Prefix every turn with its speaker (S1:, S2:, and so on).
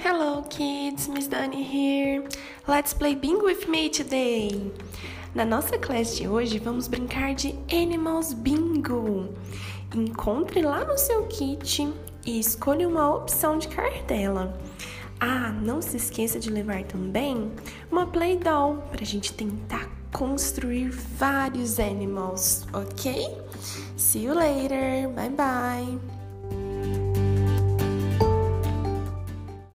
S1: Hello kids, Miss Dani here. Let's play bingo with me today. Na nossa classe de hoje, vamos brincar de Animals Bingo. Encontre lá no seu kit e escolha uma opção de cartela. Ah, não se esqueça de levar também uma play doll para a gente tentar construir vários animals, ok? See you later. Bye bye.